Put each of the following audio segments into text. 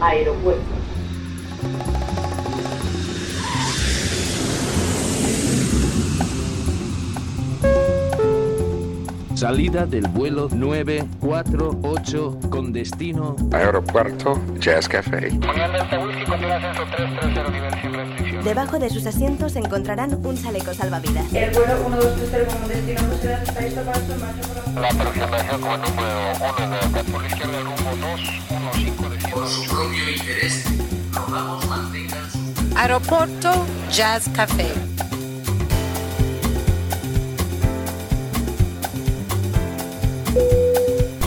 爱的问题。Salida del vuelo 948 con destino Aeropuerto Jazz Café. Debajo de sus asientos encontrarán un chaleco salvavidas. El vuelo 1230 como destino la... La aproximación con número 1 de izquierda, rumbo 215 de Por su propio interés, rogamos mantengan su... Aeropuerto Jazz Café.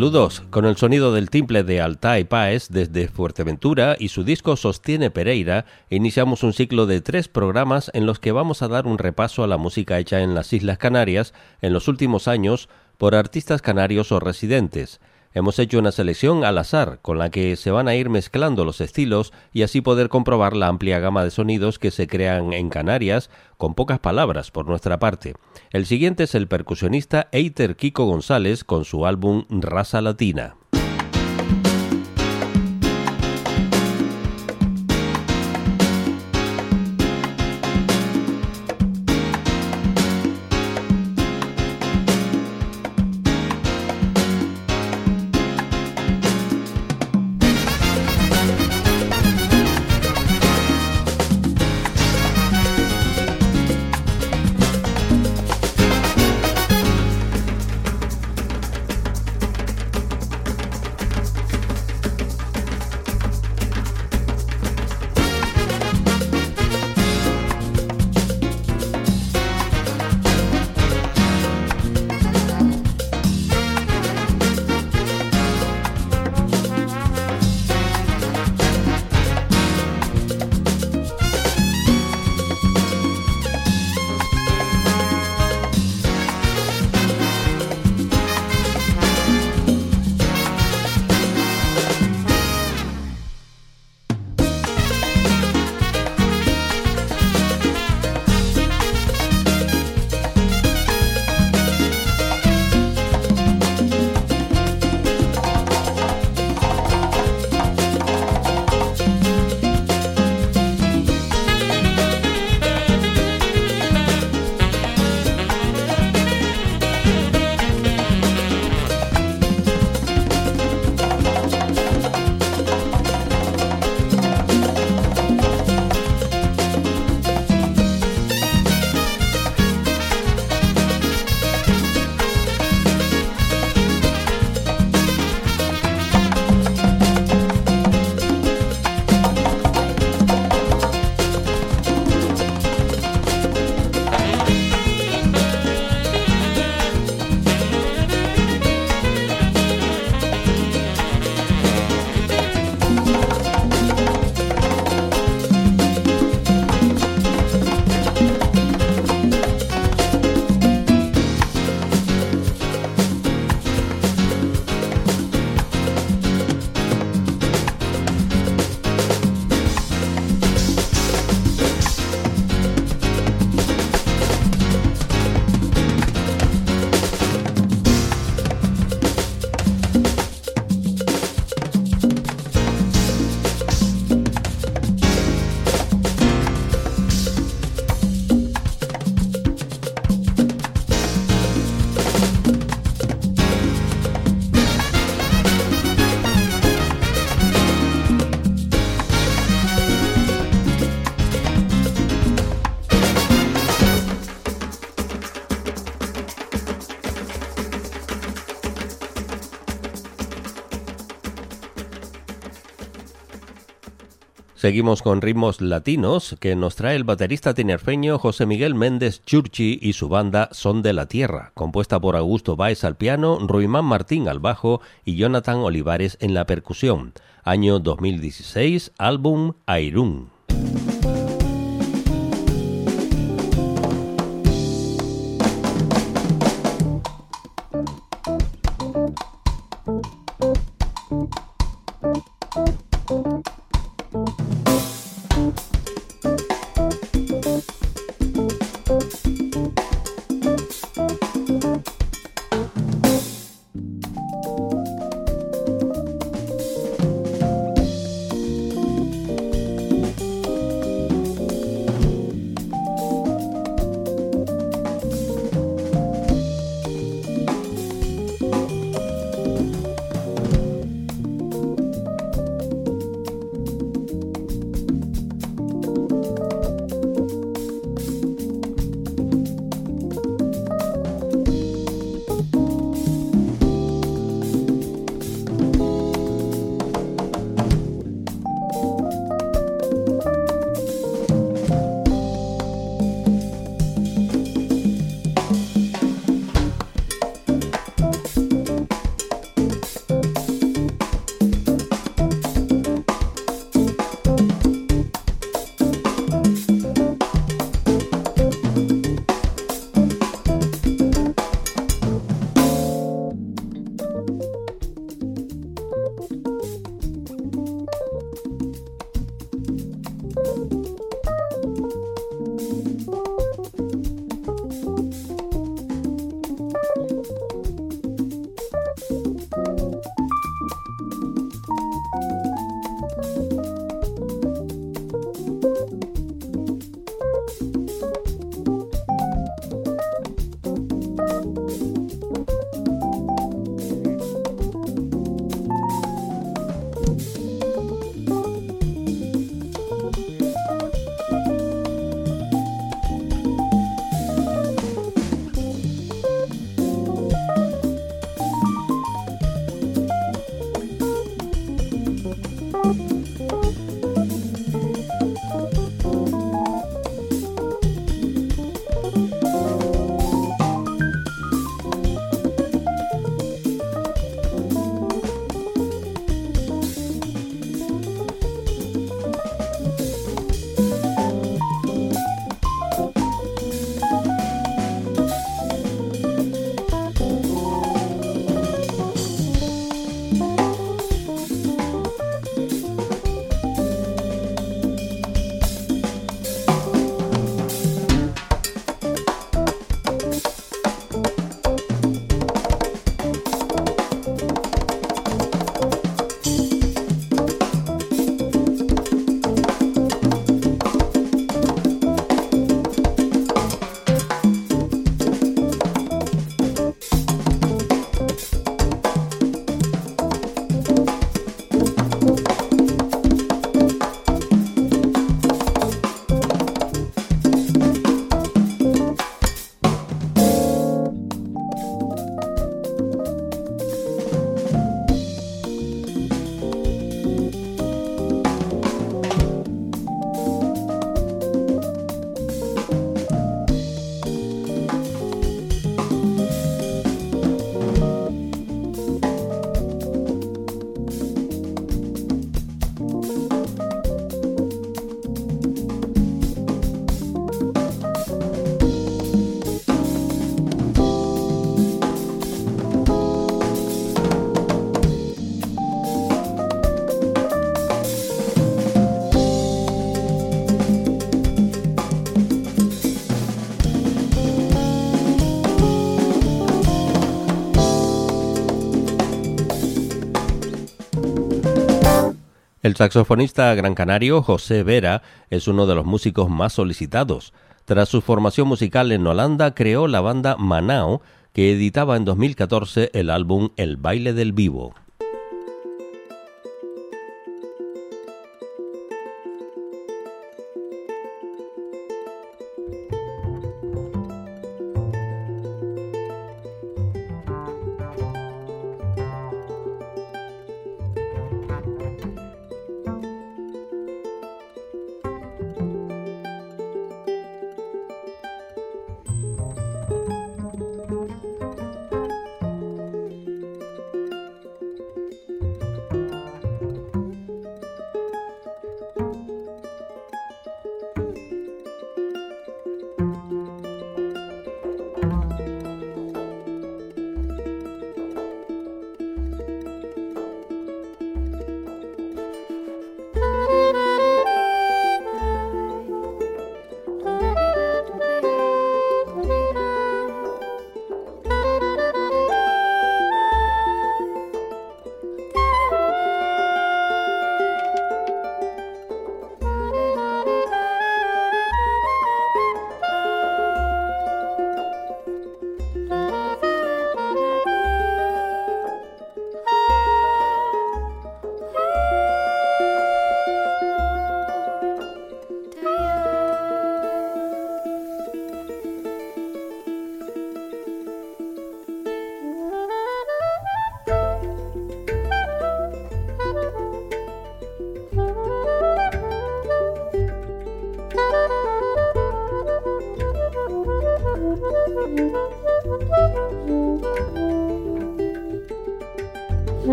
Saludos, con el sonido del timple de Altai Páez desde Fuerteventura y su disco Sostiene Pereira, iniciamos un ciclo de tres programas en los que vamos a dar un repaso a la música hecha en las Islas Canarias en los últimos años por artistas canarios o residentes. Hemos hecho una selección al azar con la que se van a ir mezclando los estilos y así poder comprobar la amplia gama de sonidos que se crean en Canarias con pocas palabras por nuestra parte. El siguiente es el percusionista Eiter Kiko González con su álbum Raza Latina. Seguimos con ritmos latinos que nos trae el baterista tinerfeño José Miguel Méndez Churchi y su banda Son de la Tierra, compuesta por Augusto Báez al piano, Ruimán Martín al bajo y Jonathan Olivares en la percusión. Año 2016, álbum Airún. El saxofonista gran canario José Vera es uno de los músicos más solicitados. Tras su formación musical en Holanda, creó la banda Manao, que editaba en 2014 el álbum El baile del vivo.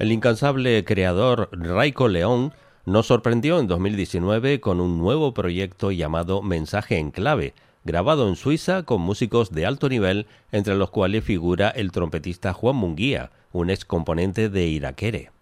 El incansable creador Raiko León nos sorprendió en 2019 con un nuevo proyecto llamado Mensaje en Clave, grabado en Suiza con músicos de alto nivel, entre los cuales figura el trompetista Juan Munguía, un ex componente de Iraquere.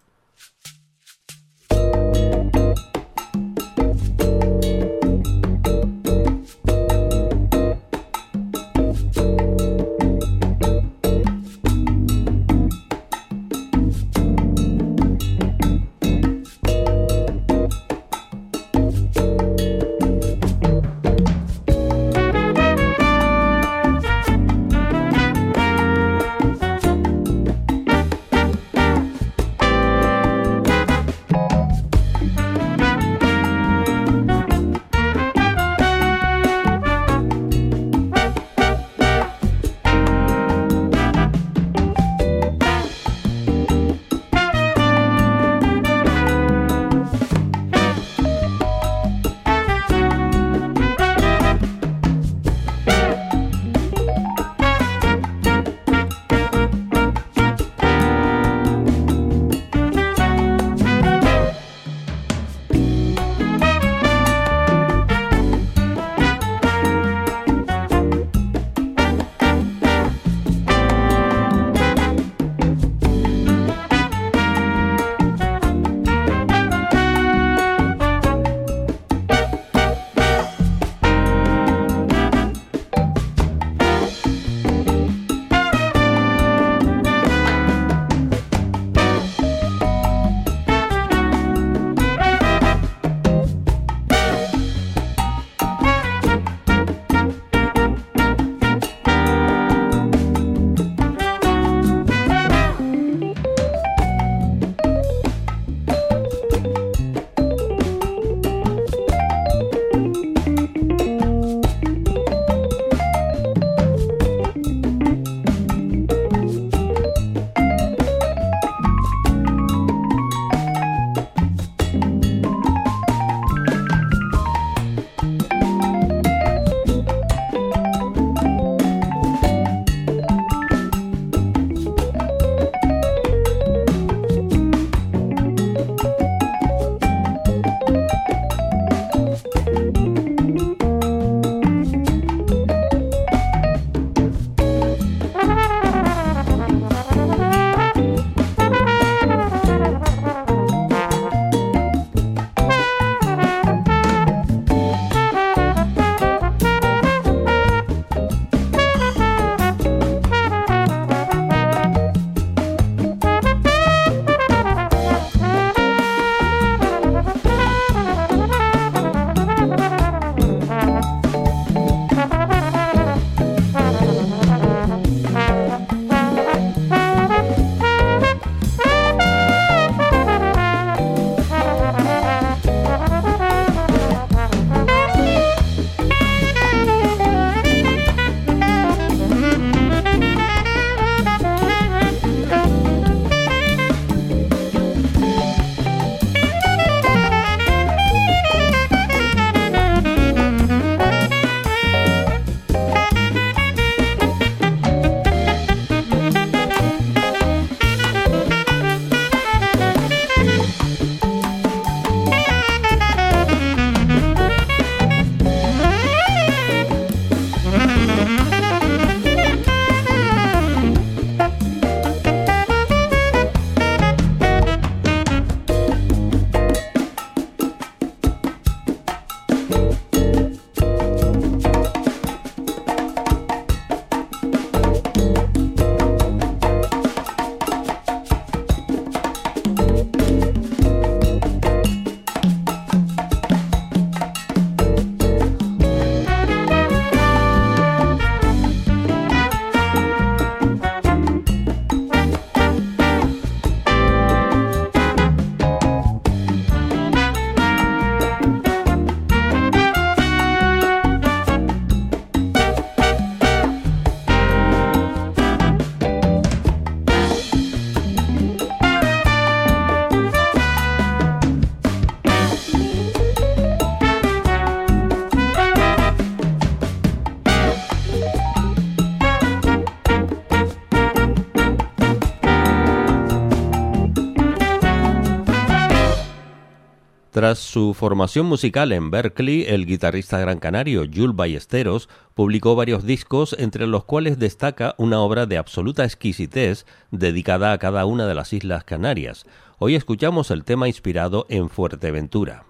Tras su formación musical en Berkeley, el guitarrista gran canario Jules Ballesteros publicó varios discos, entre los cuales destaca una obra de absoluta exquisitez dedicada a cada una de las Islas Canarias. Hoy escuchamos el tema inspirado en Fuerteventura.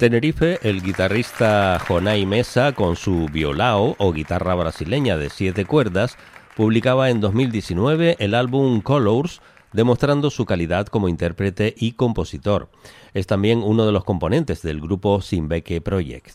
Tenerife, el guitarrista Jonay Mesa, con su violao o guitarra brasileña de siete cuerdas, publicaba en 2019 el álbum Colors, demostrando su calidad como intérprete y compositor. Es también uno de los componentes del grupo Simbeque Project.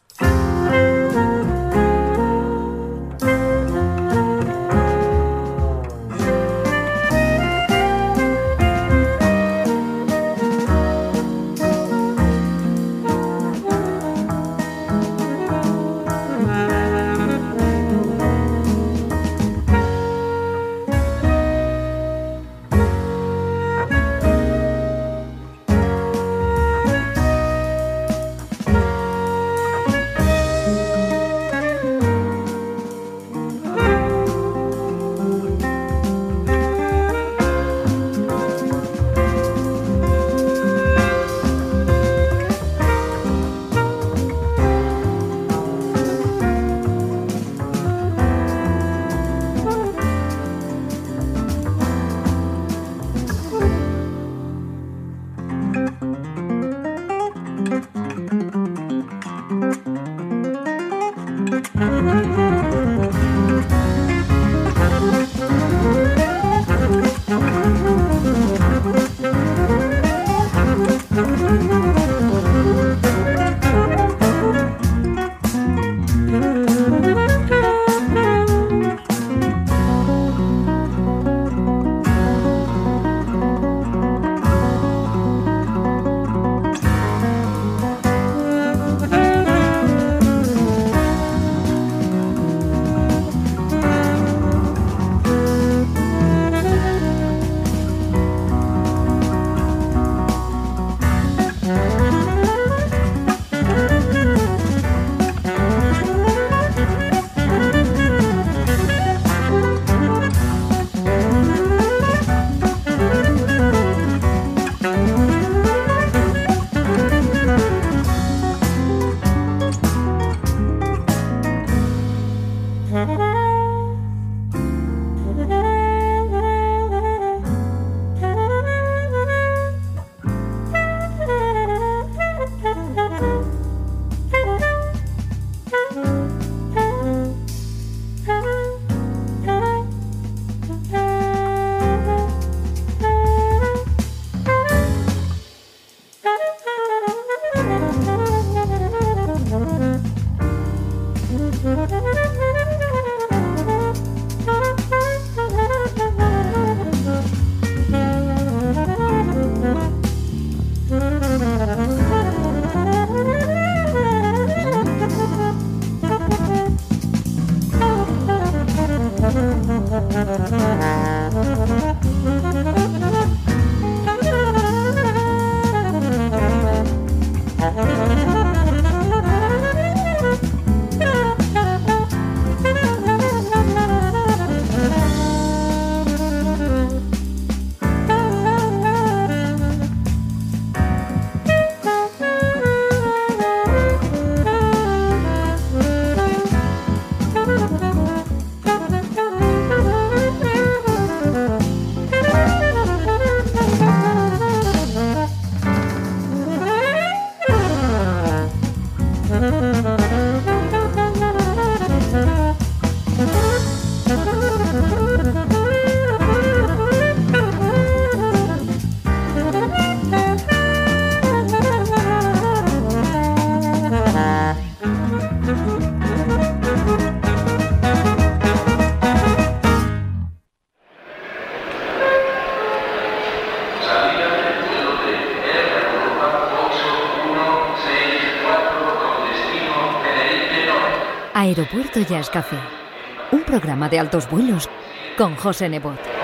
Aeropuerto Jazz Café. Un programa de altos vuelos con José Nebot.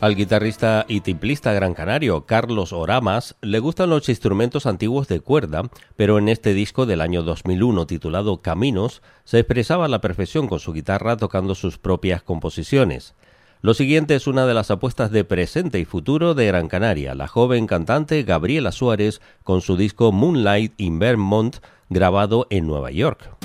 Al guitarrista y timplista gran canario Carlos Oramas le gustan los instrumentos antiguos de cuerda, pero en este disco del año 2001 titulado Caminos se expresaba a la perfección con su guitarra tocando sus propias composiciones. Lo siguiente es una de las apuestas de presente y futuro de Gran Canaria, la joven cantante Gabriela Suárez con su disco Moonlight in Vermont grabado en Nueva York.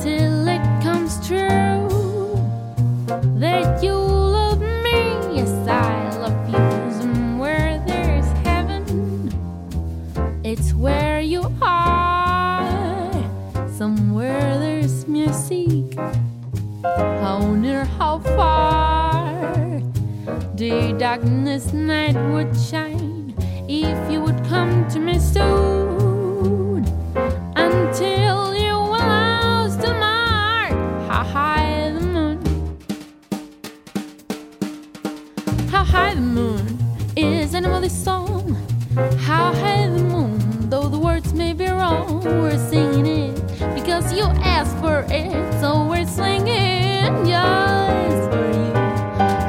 till it comes true that you love me. Yes I love you and there's heaven. It's where you are. Somewhere there's music. How near how far the darkness night would shine if you would come to me soon? For it so we're singing yes for you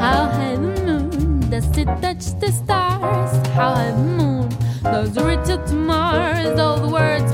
how high the moon does it touch the stars? How high the moon reach up to Mars? All the words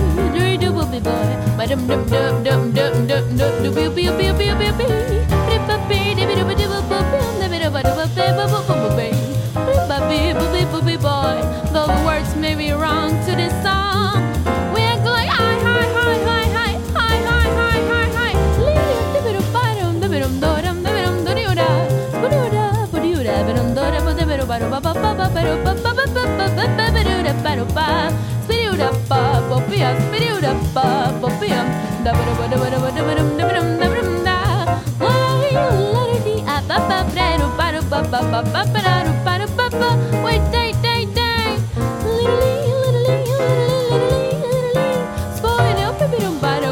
lovely boy. Ba dum dum dum dum dum dum dum dum bee bee bee bee bee bee. Rippa bee dibby dibby dibby boo boom dibby dibby dibby bee boo boo boo bee. Rippa bee boo bee boo bee boy. Though the words may be wrong to this song, we act like hi hi hi hi hi hi hi hi hi hi. Lily dibby dum ba dum dibby dum do dum dibby dum do do da do do da do do da dum do da dibby dum ba dum ba ba ba ba ba ba ba ba ba ba ba ba ba ba ba ba ba ba Yes, Peruda, Papa, Spoiler, papirum, paro,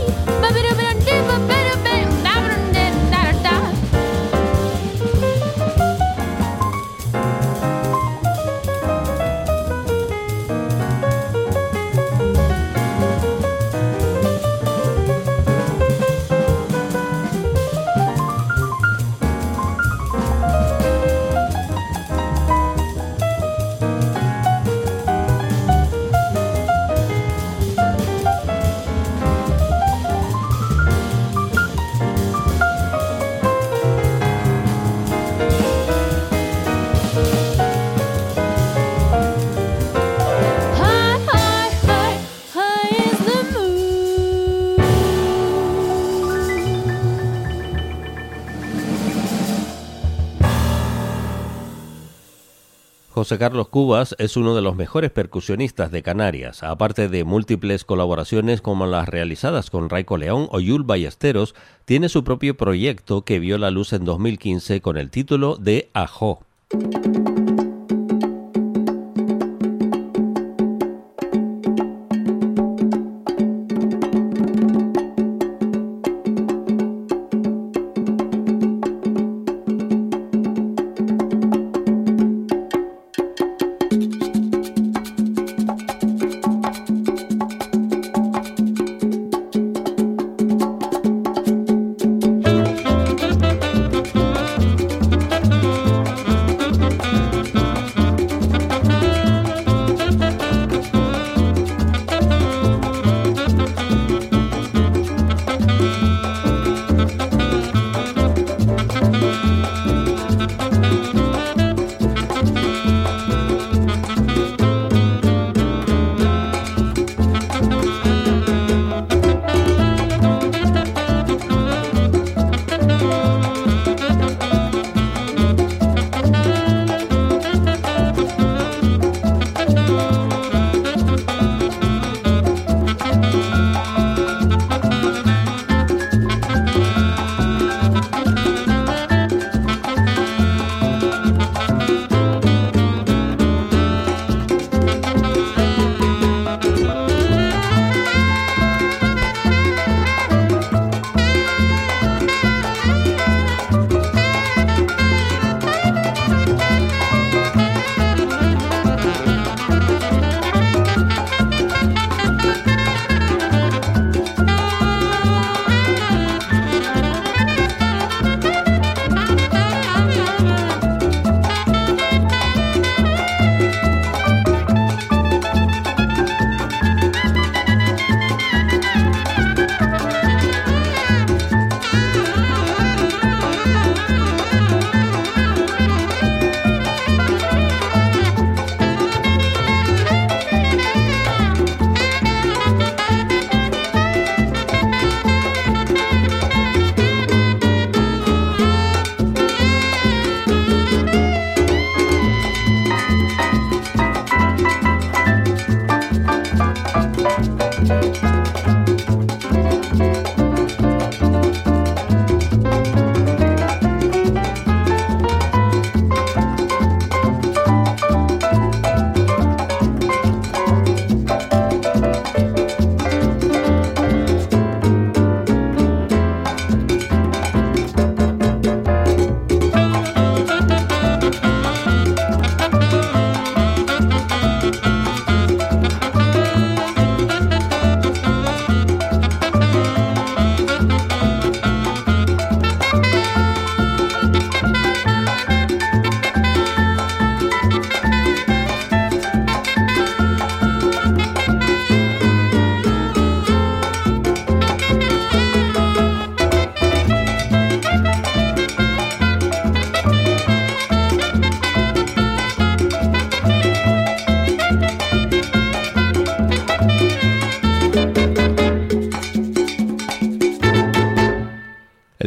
José Carlos Cubas es uno de los mejores percusionistas de Canarias. Aparte de múltiples colaboraciones como las realizadas con Raico León o Yul Ballesteros, tiene su propio proyecto que vio la luz en 2015 con el título de Ajo.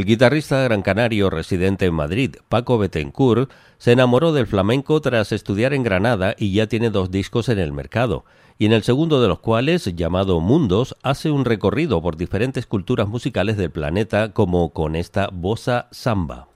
El guitarrista gran canario residente en Madrid, Paco Betancourt, se enamoró del flamenco tras estudiar en Granada y ya tiene dos discos en el mercado, y en el segundo de los cuales, llamado Mundos, hace un recorrido por diferentes culturas musicales del planeta como con esta bossa samba.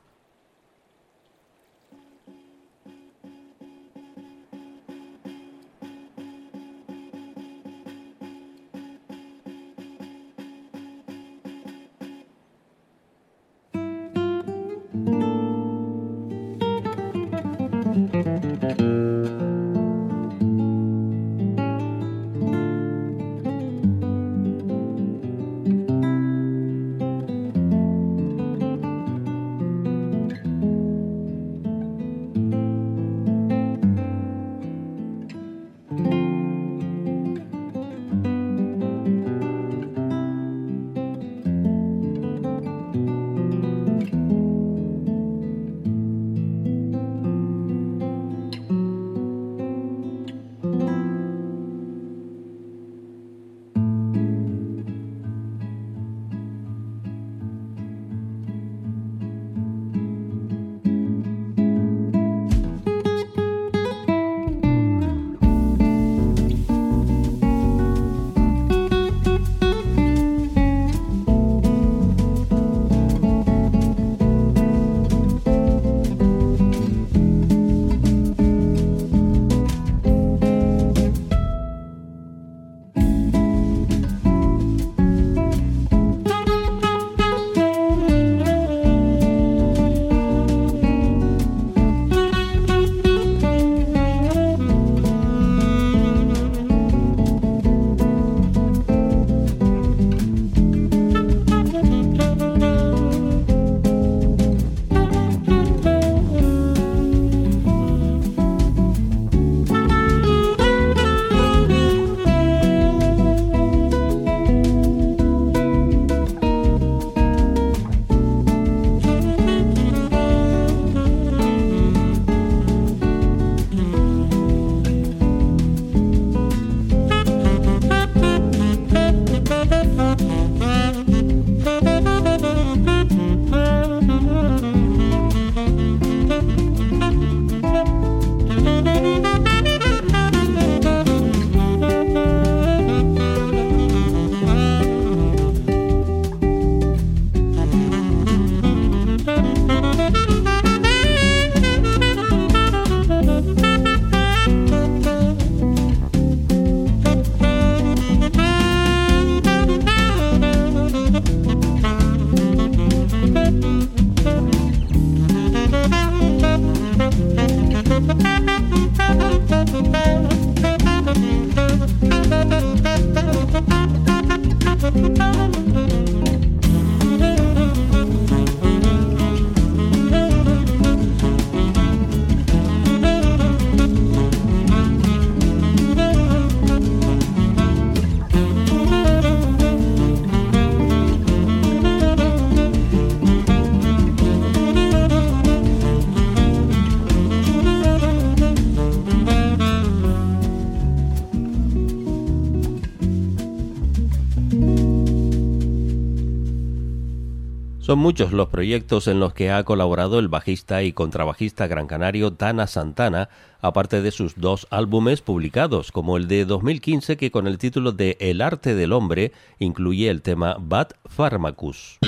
Son muchos los proyectos en los que ha colaborado el bajista y contrabajista gran canario Dana Santana, aparte de sus dos álbumes publicados, como el de 2015 que con el título de El arte del hombre incluye el tema Bad Pharmacus.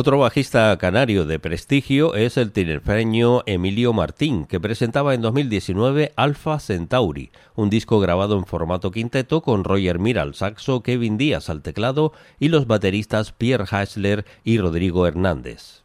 Otro bajista canario de prestigio es el tinerfeño Emilio Martín, que presentaba en 2019 Alpha Centauri, un disco grabado en formato quinteto con Roger Mira al saxo, Kevin Díaz al teclado y los bateristas Pierre Hasler y Rodrigo Hernández.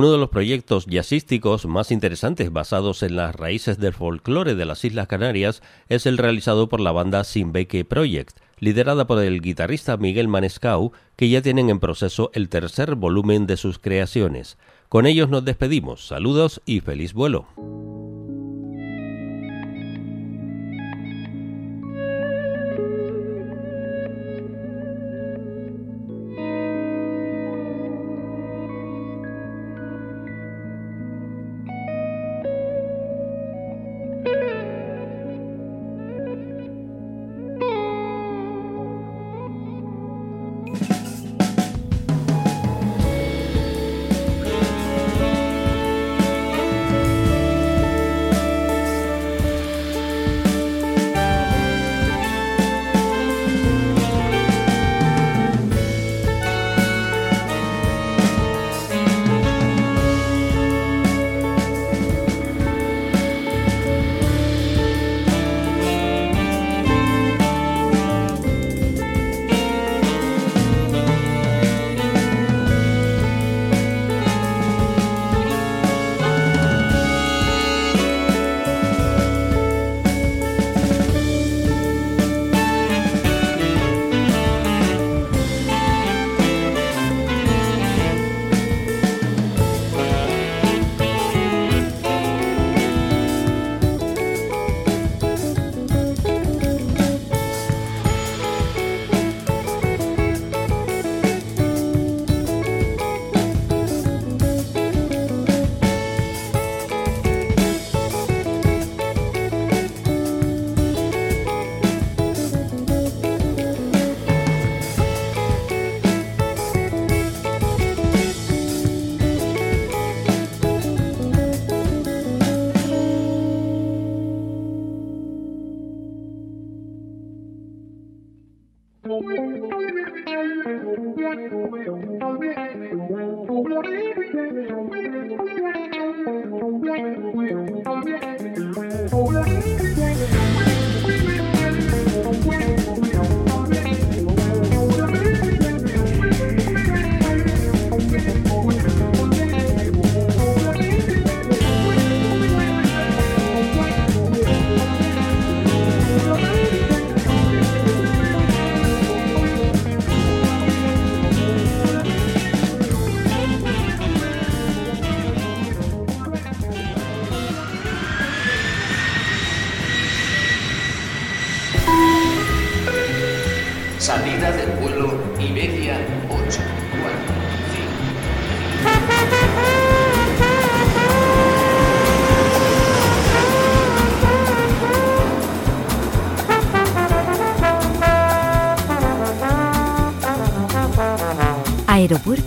Uno de los proyectos jazzísticos más interesantes basados en las raíces del folclore de las Islas Canarias es el realizado por la banda Simbeque Project, liderada por el guitarrista Miguel Manescau, que ya tienen en proceso el tercer volumen de sus creaciones. Con ellos nos despedimos. Saludos y feliz vuelo.